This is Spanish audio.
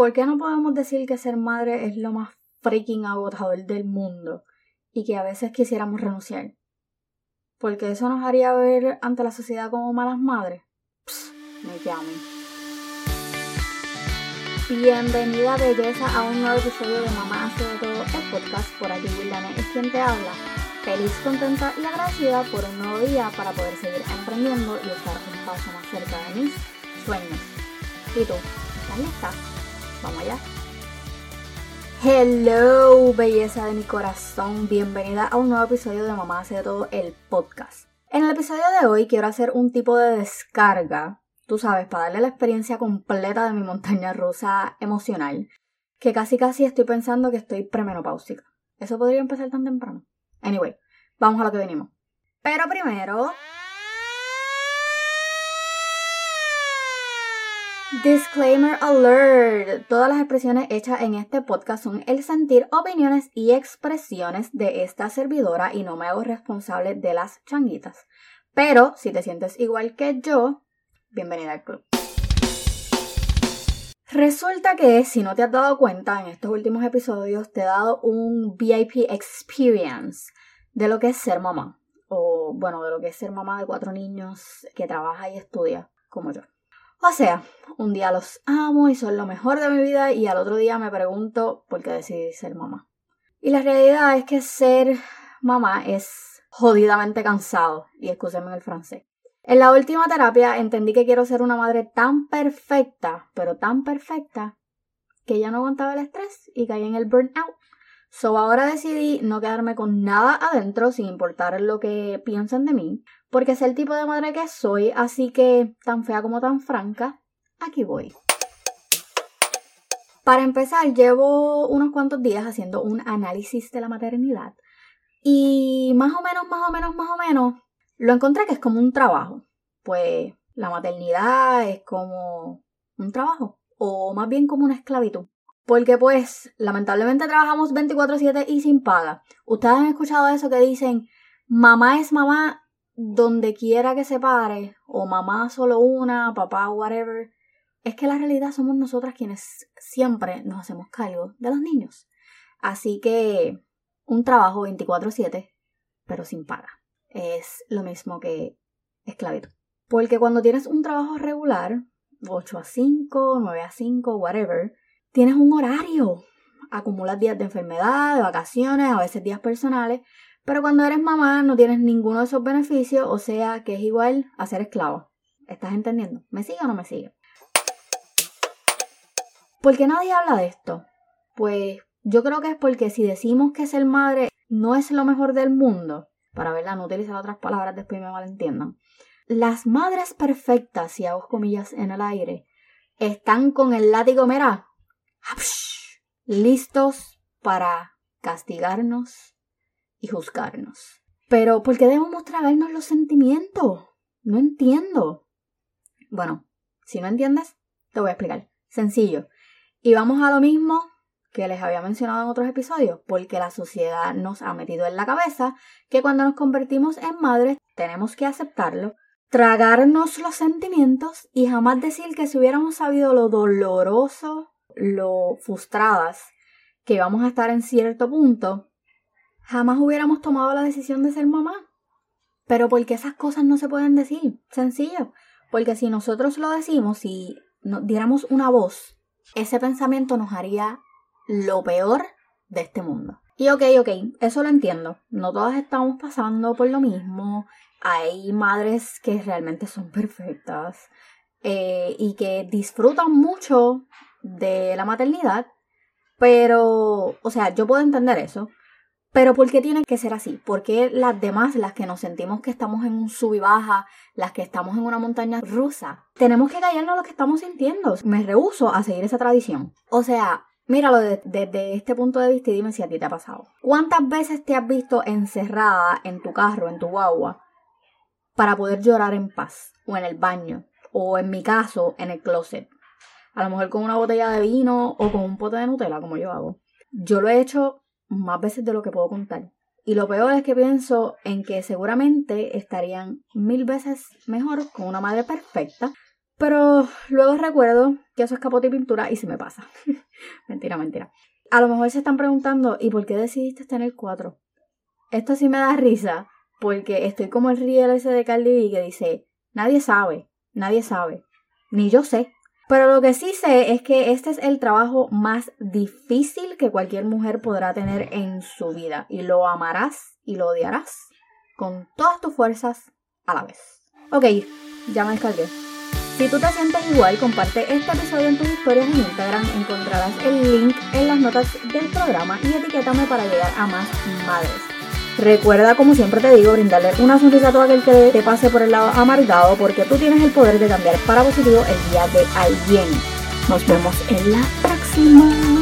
¿Por qué no podemos decir que ser madre es lo más freaking agotador del mundo y que a veces quisiéramos renunciar? Porque eso nos haría ver ante la sociedad como malas madres. Psst, me llamen. Bienvenida belleza a un nuevo episodio de Mamá hace de todo el podcast. Por aquí Willane es quien te habla. Feliz, contenta y agradecida por un nuevo día para poder seguir emprendiendo y estar un paso más cerca de mis sueños. ¿Y tú? ¿Estás lista? Vamos allá. Hello, belleza de mi corazón. Bienvenida a un nuevo episodio de Mamá hace todo el podcast. En el episodio de hoy quiero hacer un tipo de descarga, tú sabes, para darle la experiencia completa de mi montaña rusa emocional, que casi casi estoy pensando que estoy premenopáusica. ¿Eso podría empezar tan temprano? Anyway, vamos a lo que venimos. Pero primero... Disclaimer alert. Todas las expresiones hechas en este podcast son el sentir, opiniones y expresiones de esta servidora y no me hago responsable de las changuitas. Pero si te sientes igual que yo, bienvenida al club. Resulta que, si no te has dado cuenta, en estos últimos episodios te he dado un VIP experience de lo que es ser mamá. O, bueno, de lo que es ser mamá de cuatro niños que trabaja y estudia, como yo. O sea, un día los amo y son lo mejor de mi vida y al otro día me pregunto por qué decidí ser mamá. Y la realidad es que ser mamá es jodidamente cansado, y escúcheme el francés. En la última terapia entendí que quiero ser una madre tan perfecta, pero tan perfecta, que ya no aguantaba el estrés y caí en el burnout. So ahora decidí no quedarme con nada adentro sin importar lo que piensen de mí, porque es el tipo de madre que soy, así que tan fea como tan franca, aquí voy. Para empezar, llevo unos cuantos días haciendo un análisis de la maternidad y más o menos, más o menos, más o menos, lo encontré que es como un trabajo. Pues la maternidad es como un trabajo, o más bien como una esclavitud. Porque pues lamentablemente trabajamos 24/7 y sin paga. Ustedes han escuchado eso que dicen, mamá es mamá donde quiera que se pare, o mamá solo una, papá whatever. Es que la realidad somos nosotras quienes siempre nos hacemos cargo de los niños. Así que un trabajo 24/7, pero sin paga. Es lo mismo que esclavitud. Porque cuando tienes un trabajo regular, 8 a 5, 9 a 5, whatever, tienes un horario. Acumulas días de enfermedad, de vacaciones, a veces días personales, pero cuando eres mamá no tienes ninguno de esos beneficios, o sea que es igual a ser esclavo. ¿Estás entendiendo? ¿Me sigue o no me sigue? ¿Por qué nadie habla de esto? Pues yo creo que es porque si decimos que ser madre no es lo mejor del mundo, para verla, no utilizar otras palabras después me malentiendan. Las madres perfectas, y hago comillas en el aire, están con el látigo, mira, listos para castigarnos y juzgarnos. Pero, ¿por qué debemos tragarnos los sentimientos? No entiendo. Bueno, si no entiendes, te voy a explicar. Sencillo. Y vamos a lo mismo que les había mencionado en otros episodios, porque la sociedad nos ha metido en la cabeza que cuando nos convertimos en madres tenemos que aceptarlo, tragarnos los sentimientos y jamás decir que si hubiéramos sabido lo doloroso lo frustradas que vamos a estar en cierto punto, jamás hubiéramos tomado la decisión de ser mamá. Pero porque esas cosas no se pueden decir, sencillo. Porque si nosotros lo decimos, si nos diéramos una voz, ese pensamiento nos haría lo peor de este mundo. Y ok, ok, eso lo entiendo. No todas estamos pasando por lo mismo. Hay madres que realmente son perfectas eh, y que disfrutan mucho de la maternidad, pero, o sea, yo puedo entender eso, pero ¿por qué tiene que ser así? ¿Por qué las demás, las que nos sentimos que estamos en un sub y baja, las que estamos en una montaña rusa, tenemos que callarnos lo que estamos sintiendo? Me rehuso a seguir esa tradición. O sea, míralo desde este punto de vista y dime si a ti te ha pasado. ¿Cuántas veces te has visto encerrada en tu carro, en tu guagua, para poder llorar en paz? O en el baño, o en mi caso, en el closet a lo mejor con una botella de vino o con un pote de Nutella, como yo hago. Yo lo he hecho más veces de lo que puedo contar. Y lo peor es que pienso en que seguramente estarían mil veces mejor con una madre perfecta, Pero luego recuerdo que eso es capote y pintura y se me pasa. mentira, mentira. A lo mejor se están preguntando, ¿y por qué decidiste tener cuatro? Esto sí me da risa, porque estoy como el riel ese de Cardi B que dice, nadie sabe, nadie sabe, ni yo sé. Pero lo que sí sé es que este es el trabajo más difícil que cualquier mujer podrá tener en su vida y lo amarás y lo odiarás con todas tus fuerzas a la vez. Ok, ya me descargué. Si tú te sientes igual, comparte este episodio en tus historias en Instagram. Encontrarás el link en las notas del programa y etiquétame para llegar a más madres. Recuerda, como siempre te digo, brindarle una sonrisa a todo aquel que te pase por el lado amargado, porque tú tienes el poder de cambiar para positivo el día de alguien. Nos vemos en la próxima.